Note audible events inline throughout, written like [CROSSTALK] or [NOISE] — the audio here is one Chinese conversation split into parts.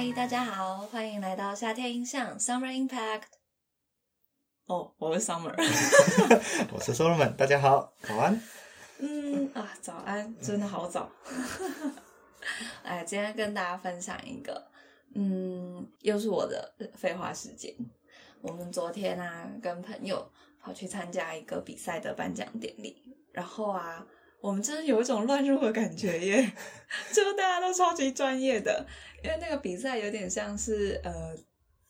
嗨，大家好，欢迎来到夏天印象 Summer Impact。哦，我是 Summer。[LAUGHS] 我是 Solomon，大家好，早安。嗯啊，早安，真的好早。[LAUGHS] 哎，今天跟大家分享一个，嗯，又是我的废话时间。我们昨天啊，跟朋友跑去参加一个比赛的颁奖典礼，然后啊，我们真的有一种乱入的感觉耶，[LAUGHS] 就大家都超级专业的，因为那个比赛有点像是呃，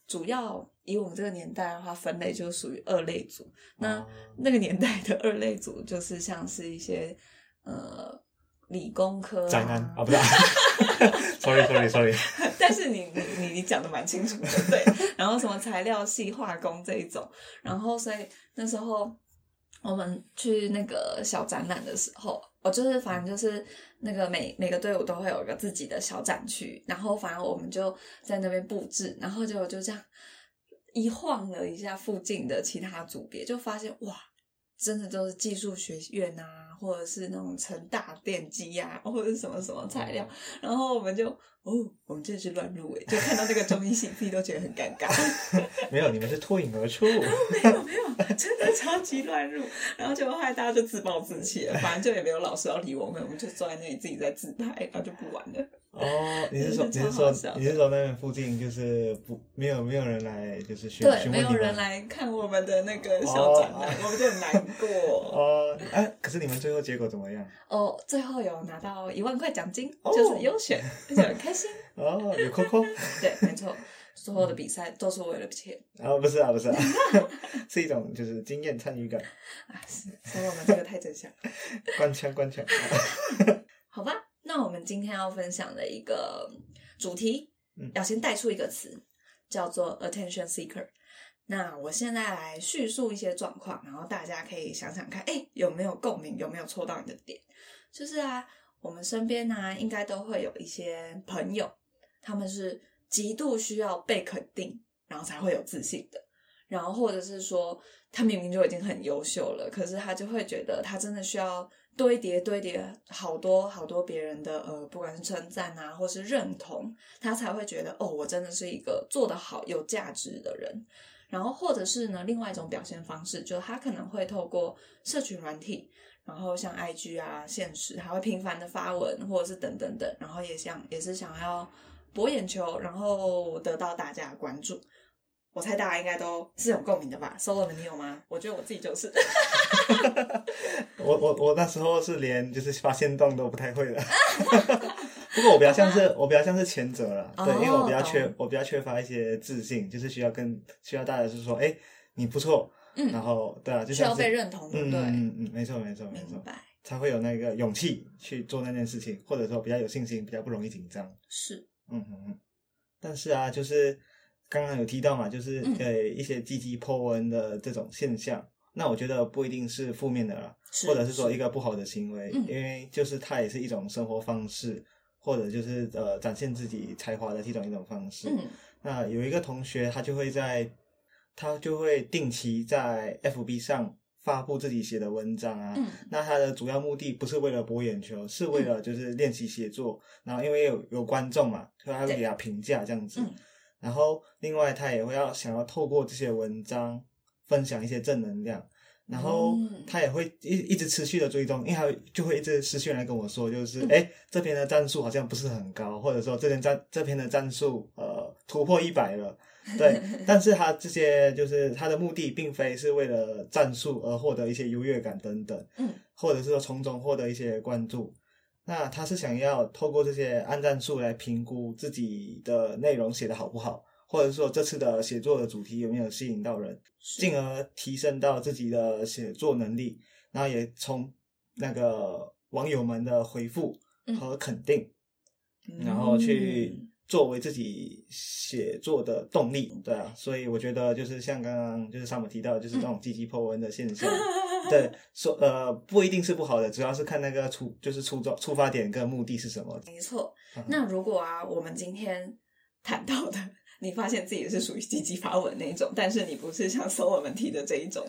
主要以我们这个年代的话，分类就属于二类组。那那个年代的二类组就是像是一些呃理工科宅男啊，不是，sorry sorry sorry，但是你你你你讲的蛮清楚的，对。然后什么材料系、化工这一种，然后所以那时候我们去那个小展览的时候，我就是反正就是那个每每个队伍都会有一个自己的小展区，然后反正我们就在那边布置，然后就就这样一晃了一下附近的其他组别，就发现哇，真的都是技术学院啊，或者是那种成大电机呀、或者是什么什么材料，然后我们就哦，我们真是乱入诶，就看到这个中医系自己都觉得很尴尬。[LAUGHS] 没有，你们是脱颖而出。没有没有，真的超级乱入，然后结果后来大家就自暴自弃了，反正就也没有老师要理我们，我们就坐在那里自己在自拍，然后就不玩了。哦，[LAUGHS] 你是说你是说你是说那边附近就是不没有没有人来就是询对，询问你没有人？来看我们的那个小展览，我们就很难过。[LAUGHS] 哦，哎，可是你们最后结果怎么样？哦，最后有拿到一万块奖金，哦就是优选，而且很开心。[LAUGHS] 哦，有扣扣？对，没错，所有的比赛都是为了钱啊，不是啊，不是啊，是一种就是经验参与感，啊！是，所以我们这个太正向。官腔官腔。好吧，那我们今天要分享的一个主题，嗯要先带出一个词，叫做 attention seeker。那我现在来叙述一些状况，然后大家可以想想看，哎，有没有共鸣，有没有戳到你的点？就是啊，我们身边呢、应该都会有一些朋友，他们是极度需要被肯定，然后才会有自信的。然后或者是说，他明明就已经很优秀了，可是他就会觉得他真的需要堆叠堆叠好多好多别人的呃，不管是称赞啊，或是认同，他才会觉得哦，我真的是一个做得好、有价值的人。然后或者是呢，另外一种表现方式，就是他可能会透过社群软体，然后像 IG 啊、现实，还会频繁的发文，或者是等等等，然后也想也是想要博眼球，然后得到大家的关注。我猜大家应该都是有共鸣的吧？Solomon，你有吗？我觉得我自己就是。我我我那时候是连就是发现动都不太会的，[LAUGHS] 不过我比较像是我比较像是前者了，对，因为我比较缺我比较缺乏一些自信，就是需要跟需要大家是说，哎，你不错，嗯然后对啊，就需要被认同，对嗯？嗯没错没错没错才会有那个勇气去做那件事情，或者说比较有信心，比较不容易紧张。是，嗯嗯嗯。但是啊，就是刚刚有提到嘛，就是嗯。呃一些积极 po 文的这种现象，那我觉得不一定是负面的啦，或者是说一个不好的行为，嗯。因为就是它也是一种生活方式，或者就是呃展现自己才华的其中一种方式。嗯。那有一个同学，他就会在，他就会定期在 FB 上发布自己写的文章啊。嗯。那他的主要目的不是为了博眼球，是为了就是练习写作。然后因为有有观众嘛，所以他会对。给他评价这样子。嗯然后另外他也会要想要透过这些文章分享一些正能量。然后嗯他也会一一直持续的追踪，因为他就会一直私讯来跟我说，就是嗯哎、诶这边的战术好像不是很高，或者说这边战这边的战术呃突破一百了，对。[LAUGHS] 但是他这些就是他的目的，并非是为了战术而获得一些优越感等等，嗯，或者是说从中获得一些关注。那他是想要透过这些按战术来评估自己的内容写的好不好，或者说这次的写作的主题有没有吸引到人。是。进而提升到自己的写作能力，然后也从那个网友们的回复和肯定，然后去嗯作为自己写作的动力，对啊，所以我觉得就是像刚刚就是上面提到，就是这种积极破文的现象，[LAUGHS] 对，说呃不一定是不好的，主要是看那个出就是出发出发点跟目的是什么。没错嗯。那如果啊，我们今天 [LAUGHS] 谈到的，你发现自己是属于积极发文那一种，但是你不是像搜我们提的这一种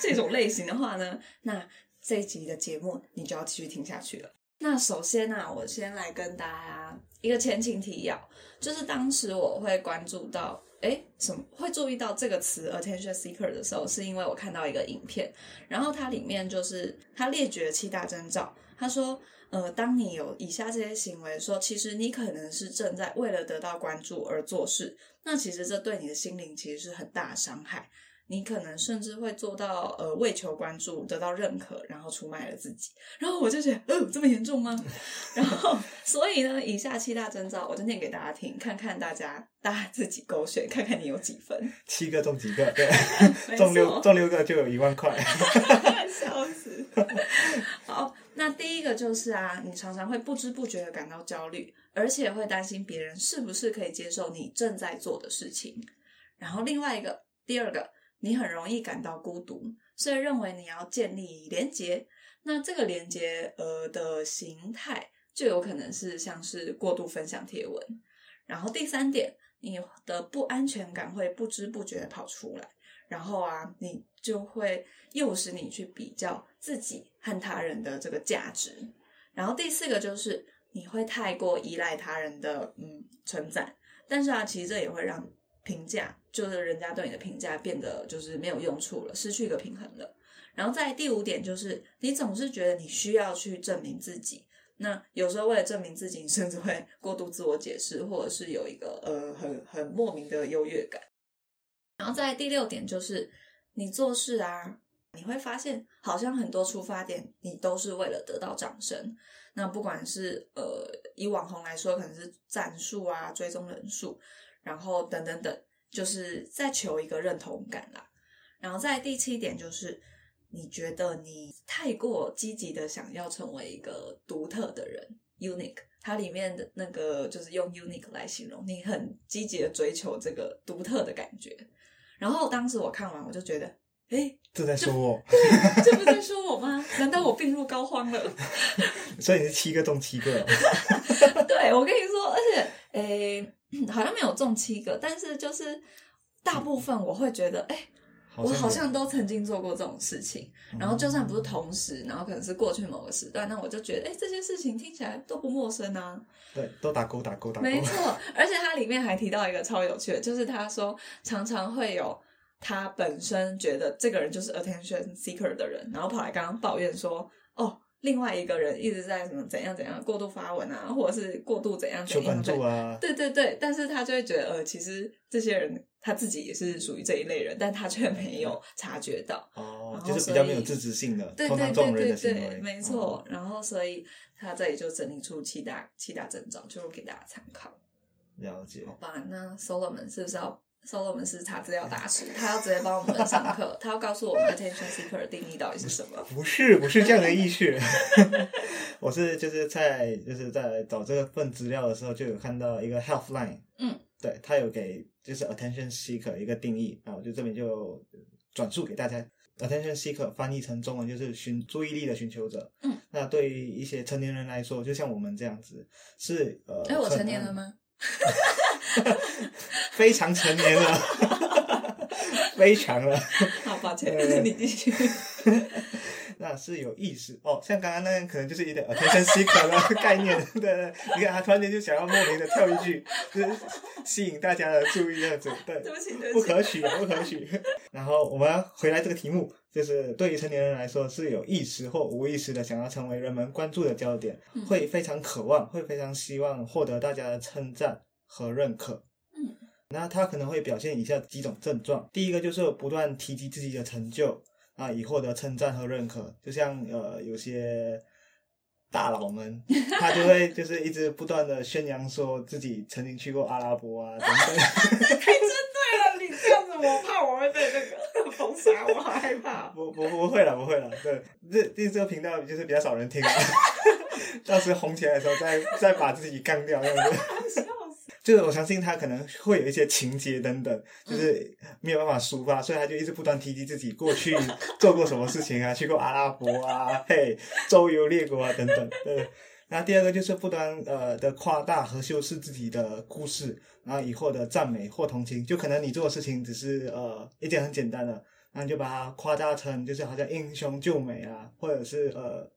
这种类型的话呢，那这一集的节目你就要继续听下去了。那首先呢、啊，我先来跟大家一个前情提要，就是当时我会关注到，哎，什么会注意到这个词 attention seeker 的时候，是因为我看到一个影片，然后它里面就是它列举了七大征兆，他说。呃，当你有以下这些行为，说其实你可能是正在为了得到关注而做事，那其实这对你的心灵其实是很大的伤害。你可能甚至会做到呃为求关注得到认可，然后出卖了自己。然后我就觉得，哦，这么严重吗？[LAUGHS] 然后所以呢，以下七大征兆我就念给大家听，看看大家大家自己勾选，看看你有几分。七个中几个？对，[LAUGHS] 中六中六个就有一万块。[LAUGHS] 笑死！好。那第一个就是啊，你常常会不知不觉的感到焦虑，而且会担心别人是不是可以接受你正在做的事情。然后另外一个，第二个，你很容易感到孤独，所以认为你要建立连结。那这个连结呃的形态，就有可能是像是过度分享贴文。然后第三点，你的不安全感会不知不觉跑出来。然后啊，你就会诱使你去比较自己和他人的这个价值。然后第四个就是你会太过依赖他人的嗯存在，但是啊，其实这也会让评价，就是人家对你的评价变得就是没有用处了，失去一个平衡了。然后在第五点就是你总是觉得你需要去证明自己，那有时候为了证明自己，甚至会过度自我解释，或者是有一个呃很很莫名的优越感。然后在第六点就是，你做事啊，你会发现好像很多出发点你都是为了得到掌声。那不管是呃以网红来说，可能是赞数啊、追踪人数，然后等等等，就是在求一个认同感啦。然后在第七点就是，你觉得你太过积极的想要成为一个独特的人，unique。它里面的那个就是用 unique 来形容，你很积极的追求这个独特的感觉。然后当时我看完，我就觉得，哎，这在说我，这不在说我吗？难道我病入膏肓了？[LAUGHS] 所以你是七个中七个。[LAUGHS] 对，我跟你说，诶，[CLEARS THROAT] 好像没有中七个，但是就是大部分我会觉得，哎。我好像都曾经做过这种事情，然后就算不是同时，然后可能是过去某个时段，那我就觉得，哎，这些事情听起来都不陌生啊。对，都打勾打勾打勾。没错，而且它里面还提到一个超有趣的，就是他说常常会有他本身觉得这个人就是 attention seeker 的人，然后跑来刚刚抱怨说，哦。另外一个人一直在什么怎样怎样过度发文啊，或者是过度怎样怎样啊？对对对，但是他就会觉得呃，其实这些人他自己也是属于这一类人，但他却没有察觉到哦，就是比较没有自知性的，对对对对对，没错。然后所以他这里就整理出七大七大症状，就给大家参考。了解。好吧，那 Solomon 是不是要？Solomon 是查资料大师，他要直接帮我们上课，[LAUGHS] 他要告诉我们 attention seeker 的定义到底是什么？不是，不是这样的意思。[LAUGHS] 我是就是在就是在找这份资料的时候，就有看到一个 Healthline，嗯，对他有给就是 attention seeker 一个定义，啊，我就这边就转述给大家。attention seeker 翻译成中文就是寻注意力的寻求者。嗯，那对于一些成年人来说，就像我们这样子，是呃，哎，我成年了吗？[LAUGHS] [LAUGHS] 非常成年了，[LAUGHS] 非常了。好抱歉，你继续。[LAUGHS] 那是有意识哦，像刚刚那样，可能就是一点 attention seeker 的概念。对，你看他突然间就想要莫名的跳一句，就是吸引大家的注意，这样子。对，对不起，不可取，不可取。然后我们要回来这个题目，就是对于成年人来说，是有意识或无意识的想要成为人们关注的焦点，会非常渴望，会非常希望获得大家的称赞和认可。嗯，那他可能会表现以下几种症状，第一个就是不断提及自己的成就。啊，以获得称赞和认可，就像呃，有些大佬们，[LAUGHS] 他就会就是一直不断的宣扬说自己曾经去过阿拉伯啊 [LAUGHS] 等等。太针对了，你这样子，我怕我会被那个封杀，我好害怕。[LAUGHS] 不不不会了，不会了。对，这这这个频道就是比较少人听，到时红起来的时候再再把自己干掉，这样子。就是我相信他可能会有一些情节等等，就是没有办法抒发，所以他就一直不断提及自己过去 [LAUGHS] 做过什么事情啊，去过阿拉伯啊，嘿，周游列国啊等等。对，然后第二个就是不断呃的夸大和修饰自己的故事，然后以获得赞美或同情。就可能你做的事情只是呃一件很简单的，然后你就把它夸大成就是好像英雄救美啊，或者是呃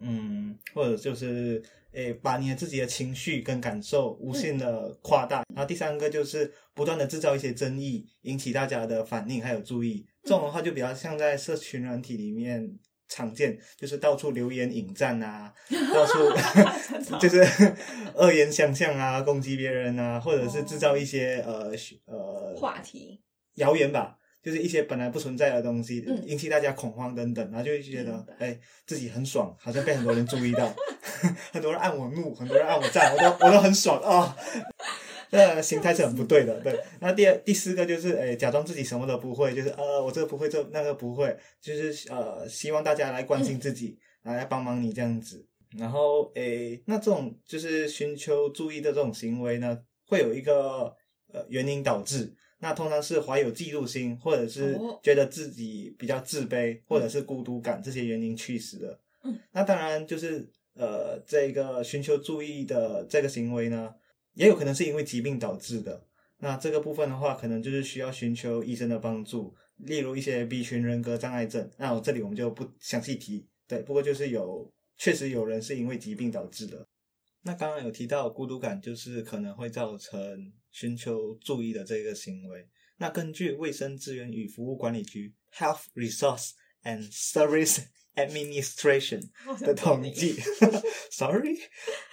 嗯，或者就是诶把你的自己的情绪跟感受无限的夸大。然后第三个就是不断的制造一些争议，引起大家的反应还有注意。这种的话就比较像在社群软体里面。常见就是到处留言引战啊，到处 [LAUGHS] 就是 [LAUGHS] 恶言相向啊，攻击别人啊，或者是制造一些呃呃话题谣言吧，就是一些本来不存在的东西，引起大家恐慌等等，然后就会觉得哎自己很爽，好像被很多人注意到，[LAUGHS] 很多人按我怒，很多人按我赞，我都我都很爽啊。[LAUGHS] 那心态是很不对的，对。那第二、第四个就是，诶，假装自己什么都不会，就是呃，我这个不会，这那个不会，就是呃，希望大家来关心自己，来帮忙你这样子。然后，诶，那这种就是寻求注意的这种行为呢，会有一个呃原因导致。那通常是怀有嫉妒心，或者是觉得自己比较自卑，或者是孤独感这些原因驱使的。嗯。那当然就是呃，这个寻求注意的这个行为呢。也有可能是因为疾病导致的，那这个部分的话，可能就是需要寻求医生的帮助，例如一些 B 群人格障碍症。那我这里我们就不详细提，对，不过就是有确实有人是因为疾病导致的。那刚刚有提到孤独感，就是可能会造成寻求注意的这个行为。那根据卫生资源与服务管理局 （Health Resource and Service）。Administration [LAUGHS] 的统计，[LAUGHS] Sorry，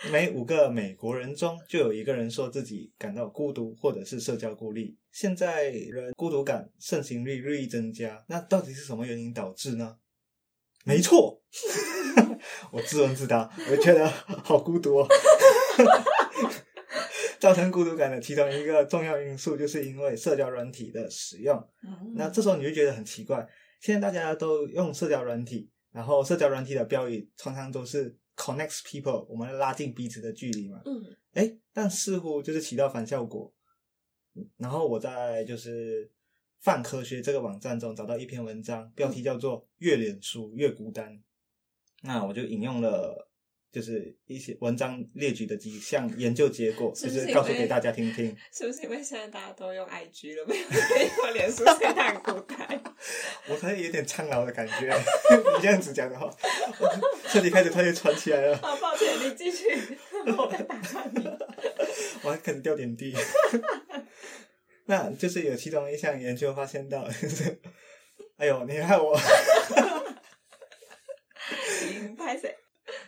每五个美国人中就有一个人说自己感到孤独或者是社交孤立。现在人孤独感盛行率日益增加，那到底是什么原因导致呢？没错，[LAUGHS] 我自问自答，我觉得好孤独哦。[LAUGHS] 造成孤独感的其中一个重要因素，就是因为社交软体的使用。那这时候你就觉得很奇怪，现在大家都用社交软体。然后社交软体的标语常常都是 connects people，我们拉近彼此的距离嘛。嗯。哎，但似乎就是起到反效果。然后我在就是泛科学这个网站中找到一篇文章，标题叫做“越脸书越孤单”。那我就引用了。就是一些文章列举的几项研究结果，就是告诉给大家听听。[LAUGHS] 是不是因为现在大家都用 IG 了，没有用脸书，现在很孤单？[LAUGHS] 我好像有点苍老的感觉。你这样子讲的话，身体开始突然喘起来了。好抱歉，你继续，我在打断你。[LAUGHS] 我还开始掉点滴。那就是有其中一项研究发现到，就是哎呦，你害我。拍谁？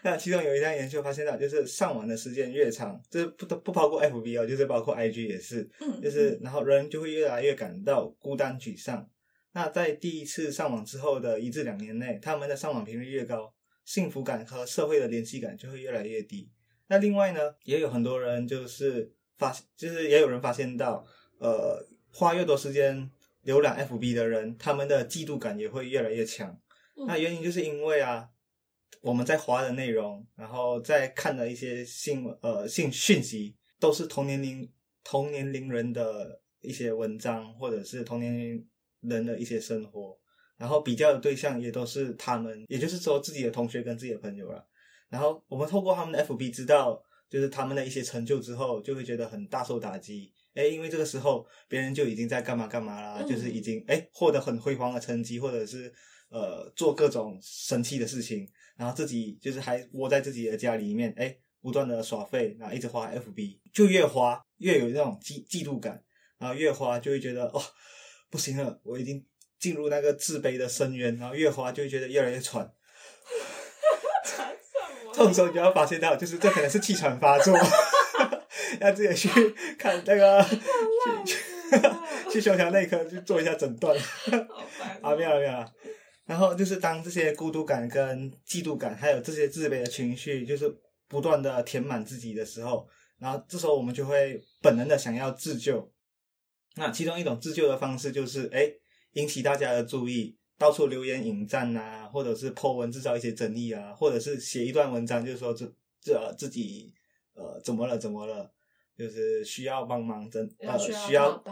[LAUGHS] 那其中有一项研究发现到，就是上网的时间越长，这不都不包括 F B 哦，就是包括 I G 也是，嗯就是然后人就会越来越感到孤单沮丧。那在第一次上网之后的一至两年内，他们的上网频率越高，幸福感和社会的联系感就会越来越低。那另外呢，也有很多人就是发，就是也有人发现到，呃，花越多时间浏览 F B 的人，他们的嫉妒感也会越来越强。那原因就是因为啊。我们在划的内容，然后在看的一些新闻呃信讯息，都是同年龄同年龄人的一些文章，或者是同年龄人的一些生活，然后比较的对象也都是他们，也就是说自己的同学跟自己的朋友了。然后我们透过他们的 FB 知道，就是他们的一些成就之后，就会觉得很大受打击。哎，因为这个时候别人就已经在干嘛干嘛啦，就是已经哎获得很辉煌的成绩，或者是呃做各种神奇的事情。然后自己就是还窝在自己的家里面，哎，不断的耍废，然后一直花 FB，就越花越有那种嫉嫉妒感，然后越花就会觉得哦，不行了，我已经进入那个自卑的深渊，然后越花就会觉得越来越喘。喘什么？这种时候你就要发现到，就是这可能是气喘发作，[LAUGHS] 要自己去看那个去去胸腔内科去做一下诊断。啊，没有了，没有了。然后就是当这些孤独感、跟嫉妒感，还有这些自卑的情绪，就是不断的填满自己的时候，然后这时候我们就会本能的想要自救。那其中一种自救的方式就是，哎，引起大家的注意，到处留言引战啊，或者是 po 文制造一些争议啊，或者是写一段文章，就是说这这自己呃怎么了怎么了，就是需要帮忙，真呃需要，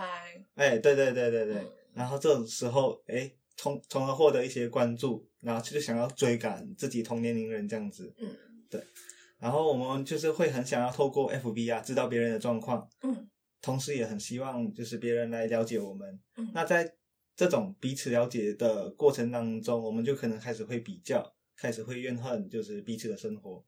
哎，对对对对对，然后这种时候，哎。从从而获得一些关注，然后就是想要追赶自己同年龄人这样子，嗯，对，然后我们就是会很想要透过 FB 啊知道别人的状况，嗯，同时也很希望就是别人来了解我们，嗯，那在这种彼此了解的过程当中，我们就可能开始会比较，开始会怨恨，就是彼此的生活，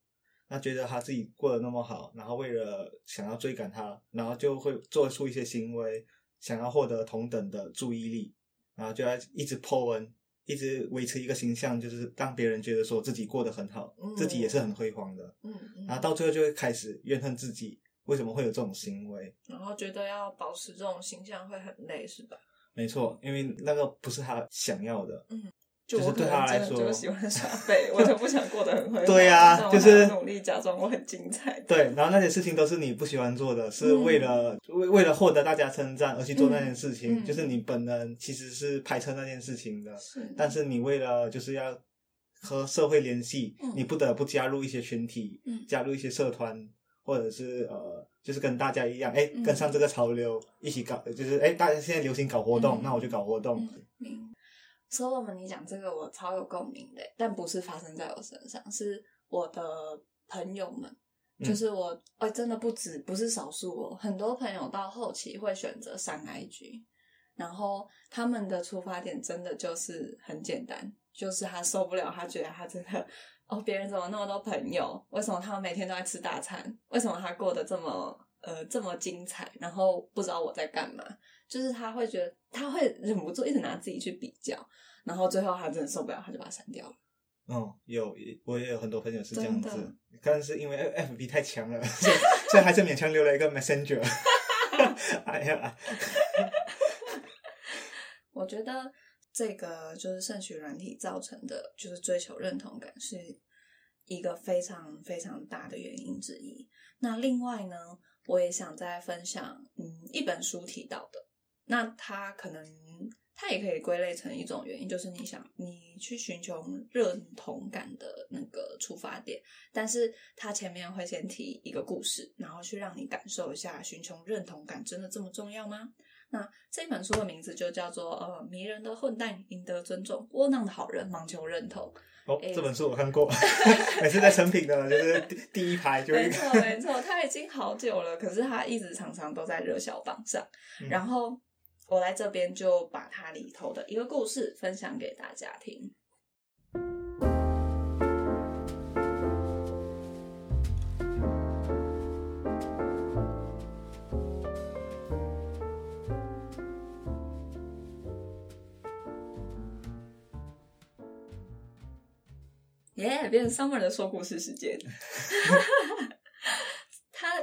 那觉得他自己过得那么好，然后为了想要追赶他，然后就会做出一些行为，想要获得同等的注意力，然后就要一直 po 文，一直维持一个形象，就是让别人觉得说自己过得很好，嗯自己也是很辉煌的，嗯嗯，然后到最后就会开始怨恨自己为什么会有这种行为。然后觉得要保持这种形象会很累，是吧？没错，因为那个不是他想要的。就是就我可能对他来真的就说喜欢耍废，我就不想过得很 [LAUGHS] 辉煌。对呀就是努力假装我很精彩。对，然后那些事情都是你不喜欢做的，是嗯为了、为为了获得大家称赞而去做那件事情，就是你本人其实是排斥那件事情的，是，但是你为了就是要和社会联系，嗯你不得不加入一些群体，嗯加入一些社团，或者是呃，就是跟大家一样，哎，嗯跟上这个潮流，一起搞，就是哎，大家现在流行搞活动，嗯那我就搞活动。嗯明 Solomon，你讲这个我超有共鸣的，但不是发生在我身上，是我的朋友们，嗯就是我，哎、真的不止，不是少数哦，很多朋友到后期会选择上 IG，然后他们的出发点真的就是很简单，就是他受不了，他觉得他真的。[LAUGHS] 哦，别人怎么那么多朋友？为什么他们每天都在吃大餐？为什么他过得这么呃这么精彩？然后不知道我在干嘛？就是他会觉得他会忍不住一直拿自己去比较，然后最后他真的受不了，他就把它删掉了。嗯，有我也有很多朋友是这样子，但是因为 F B 太强了，[LAUGHS] 所以所以还是勉强留了一个 Messenger。[LAUGHS] 哎呀，[LAUGHS] 我觉得这个就是社群软体造成的，就是追求认同感是一个非常非常大的原因之一。那另外呢，我也想再分享，嗯，一本书提到的，那它可能它也可以归类成一种原因，就是你想你去寻求认同感的那个出发点，但是它前面会先提一个故事，然后去让你感受一下寻求认同感真的这么重要吗？那这本书的名字就叫做呃，迷人的混蛋赢得尊重，窝囊的好人盲求认同。哦，哎这本书我看过，[LAUGHS] 每次在成品的就是第第一排就会没错，没错，它已经好久了，可是它一直常常都在热销榜上。嗯然后我来这边就把它里头的一个故事分享给大家听。耶、变成 Summer 的说故事时间。[LAUGHS]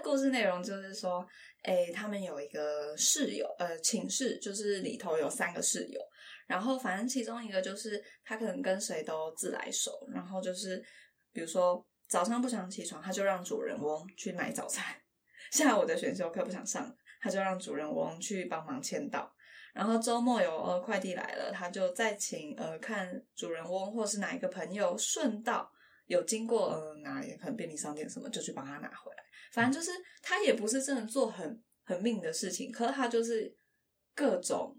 故事内容就是说，诶，他们有一个室友，呃，寝室就是里头有三个室友，然后反正其中一个就是他可能跟谁都自来熟，然后就是比如说早上不想起床，他就让主人翁去买早餐；下午的选修课不想上，他就让主人翁去帮忙签到。然后周末有呃快递来了，他就再请呃看主人翁或是哪一个朋友顺道有经过呃哪里可能便利商店什么，就去帮他拿回来。反正就是他也不是真的做很很命的事情，可是他就是各种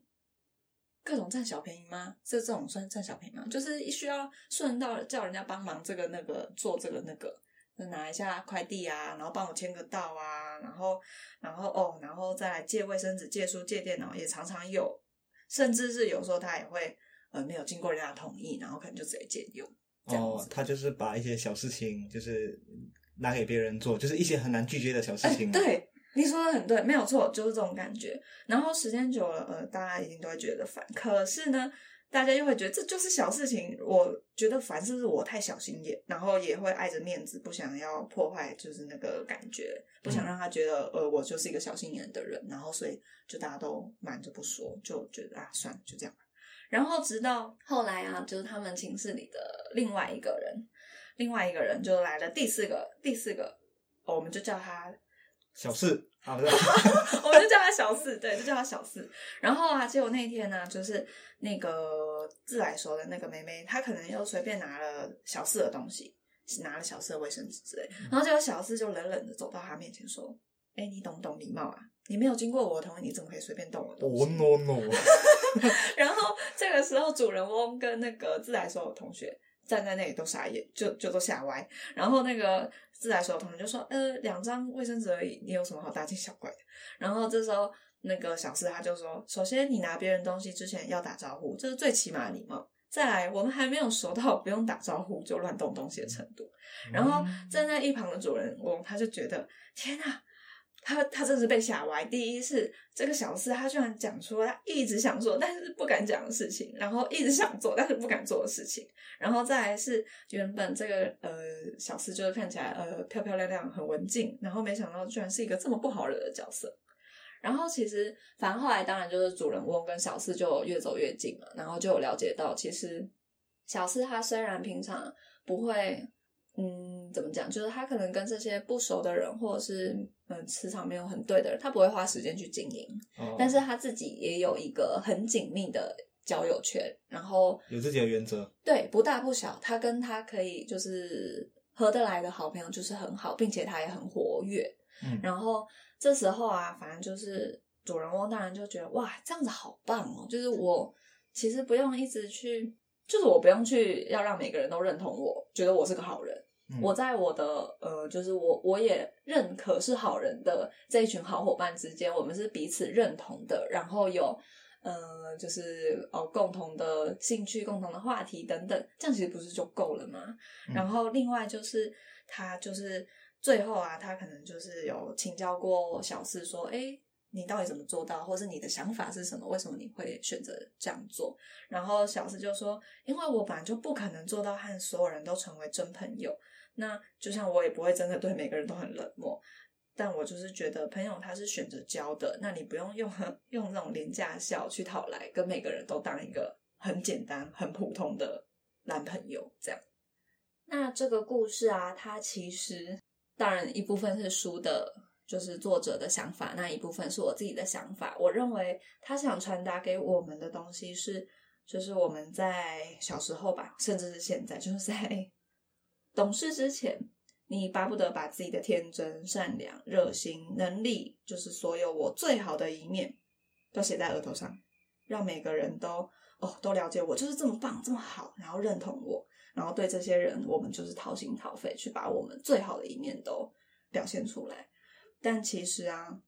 各种占小便宜吗？这这种算占小便宜吗？就是需要顺道叫人家帮忙这个那个做这个那个。拿一下快递啊，然后帮我签个到啊，然后，然后哦，然后再来借卫生纸、借书、借电脑，也常常有，甚至是有时候他也会呃没有经过人家同意，然后可能就直接借用这样子，。哦他就是把一些小事情就是拿给别人做，就是一些很难拒绝的小事情。哎，对，你说的很对，没有错，就是这种感觉。然后时间久了，呃，大家一定都会觉得烦。可是呢，大家又会觉得这就是小事情，我觉得烦是不是我太小心眼，然后也会碍着面子，不想要破坏就是那个感觉，不想让他觉得呃我就是一个小心眼的人，然后所以就大家都瞒着不说，就觉得啊算了就这样吧。然后直到后来啊，就是他们寝室里的另外一个人，另外一个人就来了第四个第四个，哦我们就叫他小事，好的，[LAUGHS] [LAUGHS] 我们就叫他小四，对，就叫他小四。然后啊，结果那天呢、就是那个自来熟的那个妹妹，她可能又随便拿了小四的东西，拿了小四的卫生纸之类，然后结果小四就冷冷的走到她面前说：“哎、你懂不懂礼貌啊？你没有经过我同意，你怎么可以随便动我的东西？”哦 no no，[LAUGHS] 然后这个时候，主人翁跟那个自来熟的同学站在那里都傻眼，就就都吓歪。然后那个自来熟的同学就说：“呃，两张卫生纸而已，你有什么好大惊小怪的？”然后这时候那个小四他就说：“首先，你拿别人东西之前要打招呼，这是最起码的礼貌。再来，我们还没有熟到不用打招呼就乱动东西的程度。然后站在一旁的主人翁，他就觉得天哪，他他真是被吓歪。第一是这个小四，他居然讲出他一直想做但是不敢讲的事情，然后一直想做但是不敢做的事情。然后再来是原本这个呃小四就是看起来呃漂漂亮亮很文静，然后没想到居然是一个这么不好惹的角色。然后其实反后来当然就是主人翁跟小四就越走越近了，然后就有了解到其实小四他虽然平常不会。嗯，怎么讲？就是他可能跟这些不熟的人，或者是嗯磁场没有很对的人，他不会花时间去经营。哦但是他自己也有一个很紧密的交友圈，然后有自己的原则，对不大不小，他跟他可以就是合得来的好朋友就是很好，并且他也很活跃。嗯然后这时候啊，反正就是主人翁当然就觉得哇，这样子好棒哦！就是我其实不用一直去，就是我不用去要让每个人都认同我，觉得我是个好人。嗯我在我的呃，就是我我也认可是好人的这一群好伙伴之间，我们是彼此认同的，然后有呃，就是哦共同的兴趣、共同的话题等等，这样其实不是就够了吗？嗯然后另外就是他就是最后啊，他可能就是有请教过小四说，哎。你到底怎么做到，或是你的想法是什么？为什么你会选择这样做？然后小四就说：“因为我本来就不可能做到和所有人都成为真朋友，那就像我也不会真的对每个人都很冷漠，但我就是觉得朋友他是选择交的，那你不用用用那种廉价笑去讨来跟每个人都当一个很简单、很普通的男朋友这样。那这个故事啊，它其实当然一部分是书的，就是作者的想法，那一部分是我自己的想法。我认为他想传达给我们的东西是，就是我们在小时候吧，甚至是现在，就是在懂事之前，你巴不得把自己的天真、善良、热心、能力，就是所有我最好的一面，都写在额头上，让每个人都哦都了解我就是这么棒、这么好，然后认同我，然后对这些人，我们就是掏心掏肺去把我们最好的一面都表现出来。但其实啊，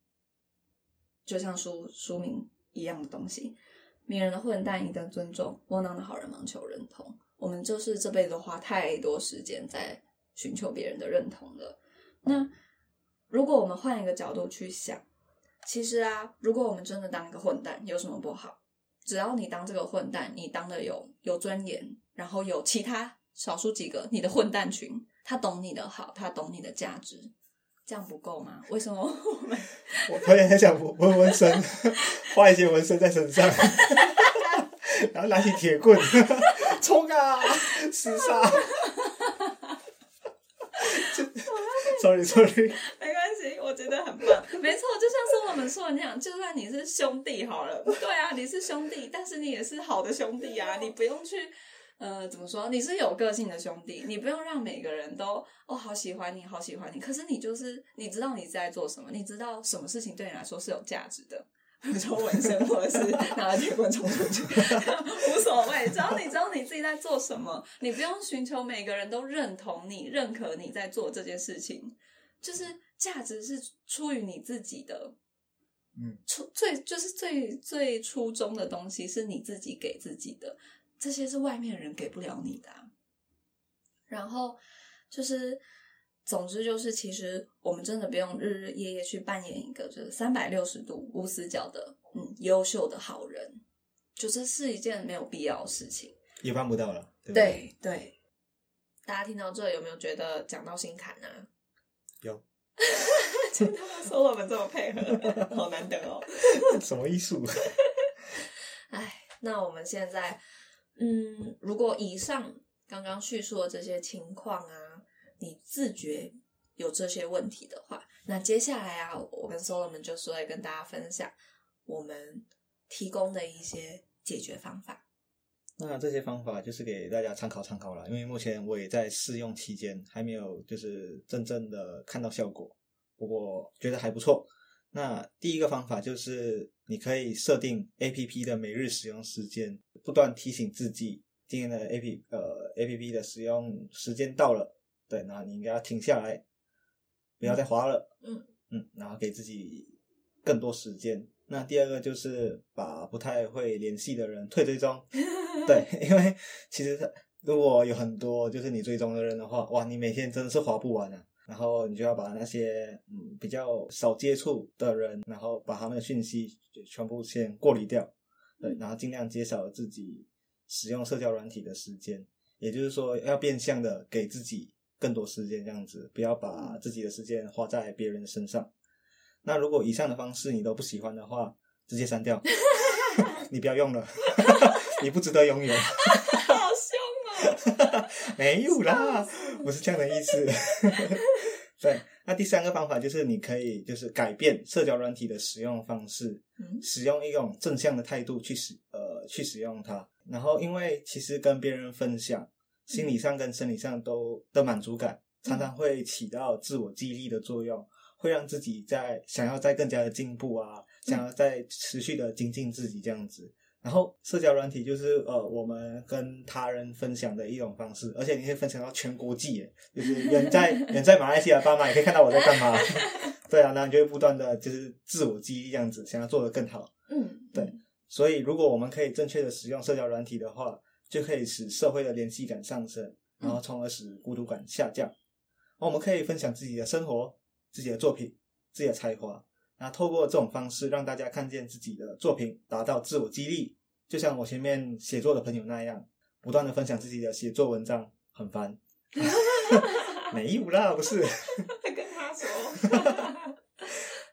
就像书书名一样的东西，迷人的混蛋赢得尊重，窝囊的好人忙求认同。我们就是这辈子花太多时间在寻求别人的认同了。那如果我们换一个角度去想，其实啊，如果我们真的当一个混蛋，有什么不好？只要你当这个混蛋，你当的有有尊严，然后有其他少数几个你的混蛋群，他懂你的好，他懂你的价值，这样不够吗？为什么我们 [LAUGHS] 我突然很想纹纹身，[LAUGHS] 画一些纹身在身上，[LAUGHS] 然后拿起铁棍冲啊，[LAUGHS] 厮杀。[LAUGHS] sorry sorry，没关系，我觉得很棒。没错，就像是我们说的那样，就算你是兄弟好了，[LAUGHS] 对啊，你是兄弟，但是你也是好的兄弟啊，你不用去。呃，怎么说？你是有个性的兄弟，你不用让每个人都哦好喜欢你，好喜欢你。可是你就是你知道你在做什么，你知道什么事情对你来说是有价值的，[LAUGHS] 比如说纹身，或者是拿着铁棍冲出去，[LAUGHS] 无所谓。只要你知道你自己在做什么，你不用寻求每个人都认同你、认可你在做这件事情。就是价值是出于你自己的，嗯，初最就是最最初衷的东西是你自己给自己的，这些是外面人给不了你的啊、然后就是，总之就是，其实我们真的不用日日夜夜去扮演一个就是三百六十度无死角的嗯优秀的好人，就这是一件没有必要的事情。也办不到了，对不对？大家听到这有没有觉得讲到心坎呢、有 [LAUGHS] 就他们说我们这么配合，好难得哦。[LAUGHS] 什么艺术？[LAUGHS] 哎，那我们现在，嗯，如果以上刚刚叙述的这些情况啊，你自觉有这些问题的话，那接下来啊，我跟 Solomon 就是会跟大家分享我们提供的一些解决方法。那这些方法就是给大家参考参考了，因为目前我也在试用期间，还没有就是真正的看到效果，不过觉得还不错。那第一个方法就是你可以设定 A P P 的每日使用时间，不断提醒自己今天的 A P 呃 A P P 的使用时间到了，对，那你应该要停下来，不要再滑了，嗯嗯，然后给自己更多时间。那第二个就是把不太会联系的人退追踪，[LAUGHS] 对，因为其实如果有很多就是你追踪的人的话，哇，你每天真的是划不完啊。然后你就要把那些嗯比较少接触的人，然后把他们的讯息就全部先过滤掉，对，然后尽量减少自己使用社交软体的时间。也就是说，要变相的给自己更多时间，这样子，不要把自己的时间花在别人身上。那如果以上的方式你都不喜欢的话，直接删掉，[LAUGHS] 你不要用了，[LAUGHS] 你不值得拥有。[LAUGHS] 好凶哦！没有啦，不是这样的意思。对，那第三个方法就是你可以就是改变社交软体的使用方式，使用一种正向的态度去使呃去使用它。然后，因为其实跟别人分享，心理上跟生理上都的满足感，常常会起到自我激励的作用，会让自己在想要再更加的进步啊，想要再持续的精进自己这样子。然后，社交软体就是呃，我们跟他人分享的一种方式，而且你可以分享到全国际，就是远在 [LAUGHS] 远在马来西亚爸妈也可以看到我在干嘛。[LAUGHS] 对啊，那你就会不断的就是自我激励这样子，想要做的更好。嗯，对。所以，如果我们可以正确的使用社交软体的话，就可以使社会的联系感上升，然后从而使孤独感下降。我们可以分享自己的生活、自己的作品、自己的才华，那透过这种方式让大家看见自己的作品，达到自我激励。就像我前面写作的朋友那样，不断的分享自己的写作文章，很烦。[LAUGHS] 没有啦，不是。跟他说。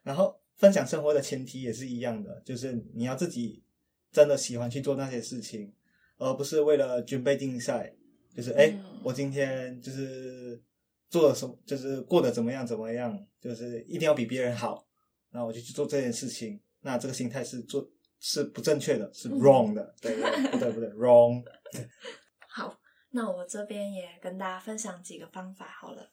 然后分享生活的前提也是一样的，就是你要自己。真的喜欢去做那些事情，而不是为了军备竞赛。就是哎，我今天就是做了什么，就是过得怎么样怎么样，就是一定要比别人好，那我就去做这件事情。那这个心态是做是不正确的，是 wrong 的，对不对？不对不对，wrong。[LAUGHS] 好，那我这边也跟大家分享几个方法好了。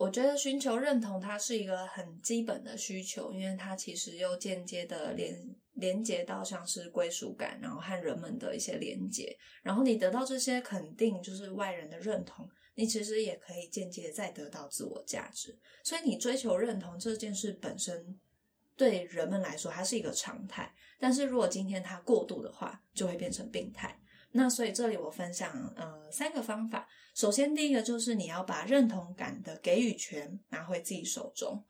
我觉得寻求认同，它是一个很基本的需求，因为它其实又间接的连。连接到像是归属感，然后和人们的一些连接，然后你得到这些肯定，就是外人的认同，你其实也可以间接再得到自我价值。所以你追求认同这件事本身，对人们来说它是一个常态。但是如果今天它过度的话，就会变成病态。那所以这里我分享呃三个方法。首先第一个就是你要把认同感的给予权拿回自己手中。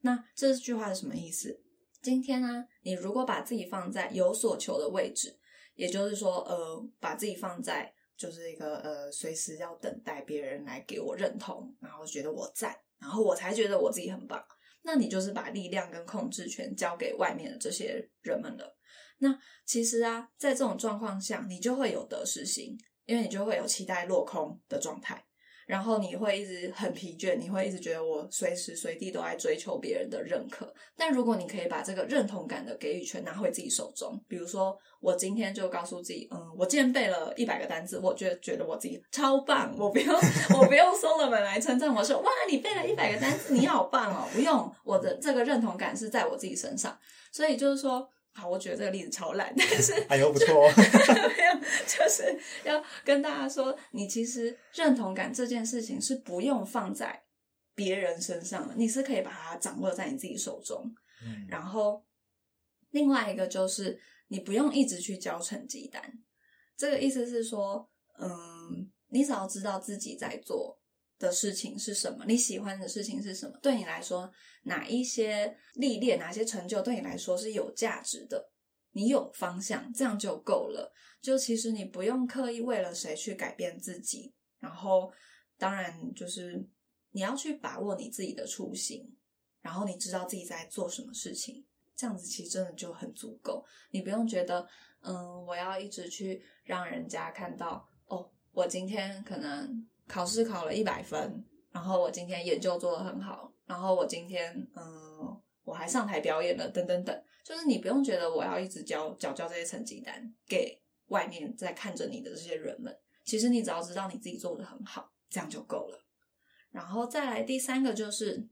那这句话是什么意思？今天呢，你如果把自己放在有所求的位置，也就是说，呃，把自己放在就是一个呃，随时要等待别人来给我认同，然后觉得我赞，然后我才觉得我自己很棒。那你就是把力量跟控制权交给外面的这些人们了。那其实啊，在这种状况下，你就会有得失心，因为你就会有期待落空的状态。然后你会一直很疲倦，你会一直觉得我随时随地都在追求别人的认可。但如果你可以把这个认同感的给予权拿回自己手中，比如说我今天就告诉自己，嗯，我今天背了一百个单词，我觉得觉得我自己超棒，我不用我不用送了门来称赞我说哇，你背了一百个单词，你好棒哦，不用我的这个认同感是在我自己身上，所以就是说。好，我觉得这个例子超烂，但是 [LAUGHS] 哎呦不错，[LAUGHS] 没有，就是要跟大家说，你其实认同感这件事情是不用放在别人身上的，你是可以把它掌握在你自己手中。嗯，然后另外一个就是你不用一直去交成绩单，这个意思是说，嗯，你只要知道自己在做。的事情是什么？你喜欢的事情是什么？对你来说，哪一些历练、哪些成就对你来说是有价值的？你有方向，这样就够了。就其实你不用刻意为了谁去改变自己。然后，当然就是你要去把握你自己的初心，然后你知道自己在做什么事情，这样子其实真的就很足够。你不用觉得，嗯，我要一直去让人家看到，哦，我今天可能。考试考了一百分，然后我今天研究做的很好，然后我今天嗯，我还上台表演了，等等等，就是你不用觉得我要一直交交交这些成绩单给外面在看着你的这些人们，其实你只要知道你自己做的很好，这样就够了。然后再来第三个就是，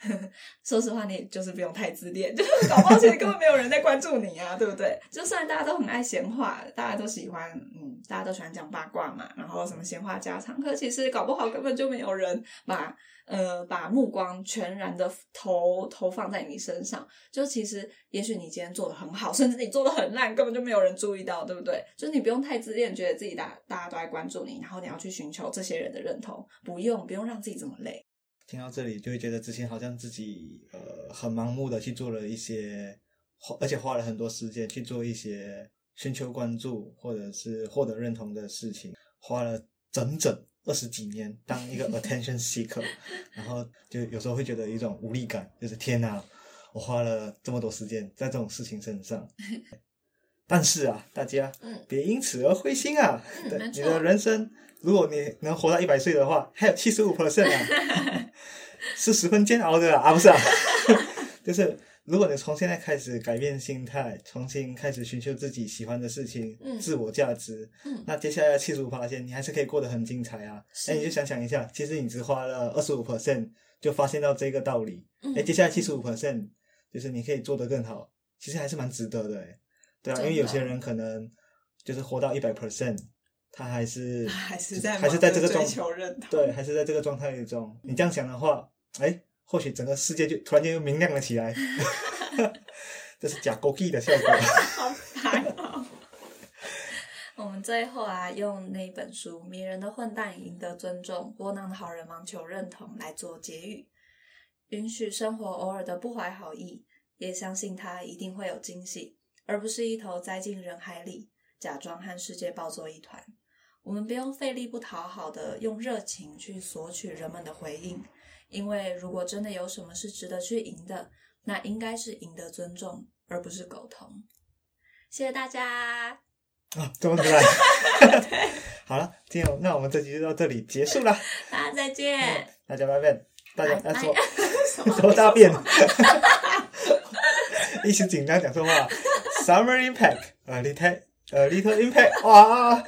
[LAUGHS] 说实话，你就是不用太自恋，[LAUGHS] 就是搞不好其实根本没有人在关注你啊，对不对？就算大家都很爱闲话，大家都喜欢，嗯，大家都喜欢讲八卦嘛，然后什么闲话家常，可其实搞不好根本就没有人把呃把目光全然的投投放在你身上。就其实，也许你今天做的很好，[LAUGHS] 甚至你做的很烂，根本就没有人注意到，对不对？就是你不用太自恋，觉得自己大大家都在关注你，然后你要去寻求这些人的认同，不用不用让自己这么累。听到这里就会觉得之前好像自己呃很盲目的去做了一些，而且花了很多时间去做一些寻求关注或者是获得认同的事情，花了整整二十几年当一个 [LAUGHS] attention seeker，然后就有时候会觉得一种无力感，就是天哪，我花了这么多时间在这种事情身上。[LAUGHS] 但是啊，大家别因此而灰心啊！对，你的人生，如果你能活到一百岁的话，还有七十五 percent 啊，[LAUGHS] 是十分煎熬的啊！不是啊，[LAUGHS] 就是如果你从现在开始改变心态，重新开始寻求自己喜欢的事情，自我价值，那接下来七十五 percent 你还是可以过得很精彩啊！哎，你就想想一下，其实你只花了二十五 percent 就发现到这个道理，哎，接下来七十五 percent 就是你可以做得更好，其实还是蛮值得的哎。对啊，因为有些人可能就是活到一百 percent，他还是 [LAUGHS] 还是在还是在这个状态，对，还是在这个状态中。你这样想的话，哎，或许整个世界就突然间又明亮了起来。[LAUGHS] 这是假勾记的效果。[LAUGHS] 好烦哦！我们最后啊，用那本书《迷人的混蛋赢得尊重，窝囊的好人忙求认同》来做结语。允许生活偶尔的不怀好意，也相信他一定会有惊喜。而不是一头栽进人海里，假装和世界抱作一团。我们不用费力不讨好的用热情去索取人们的回应，因为如果真的有什么是值得去赢的，那应该是赢得尊重，而不是沟通。谢谢大家。啊，这么突然？[LAUGHS] 好了，今天那我们这集就到这里结束了。[LAUGHS] 大家再见。大家拜拜。大家再说。说 [LAUGHS] 大便。一时紧张讲错话。Summer impact, a little, a little impact, 哇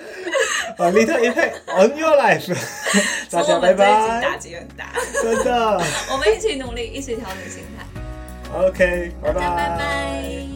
，a little impact on your life。大家拜拜。打击很大，真的。我们一起努力，一起调整心态。OK，拜拜。拜拜。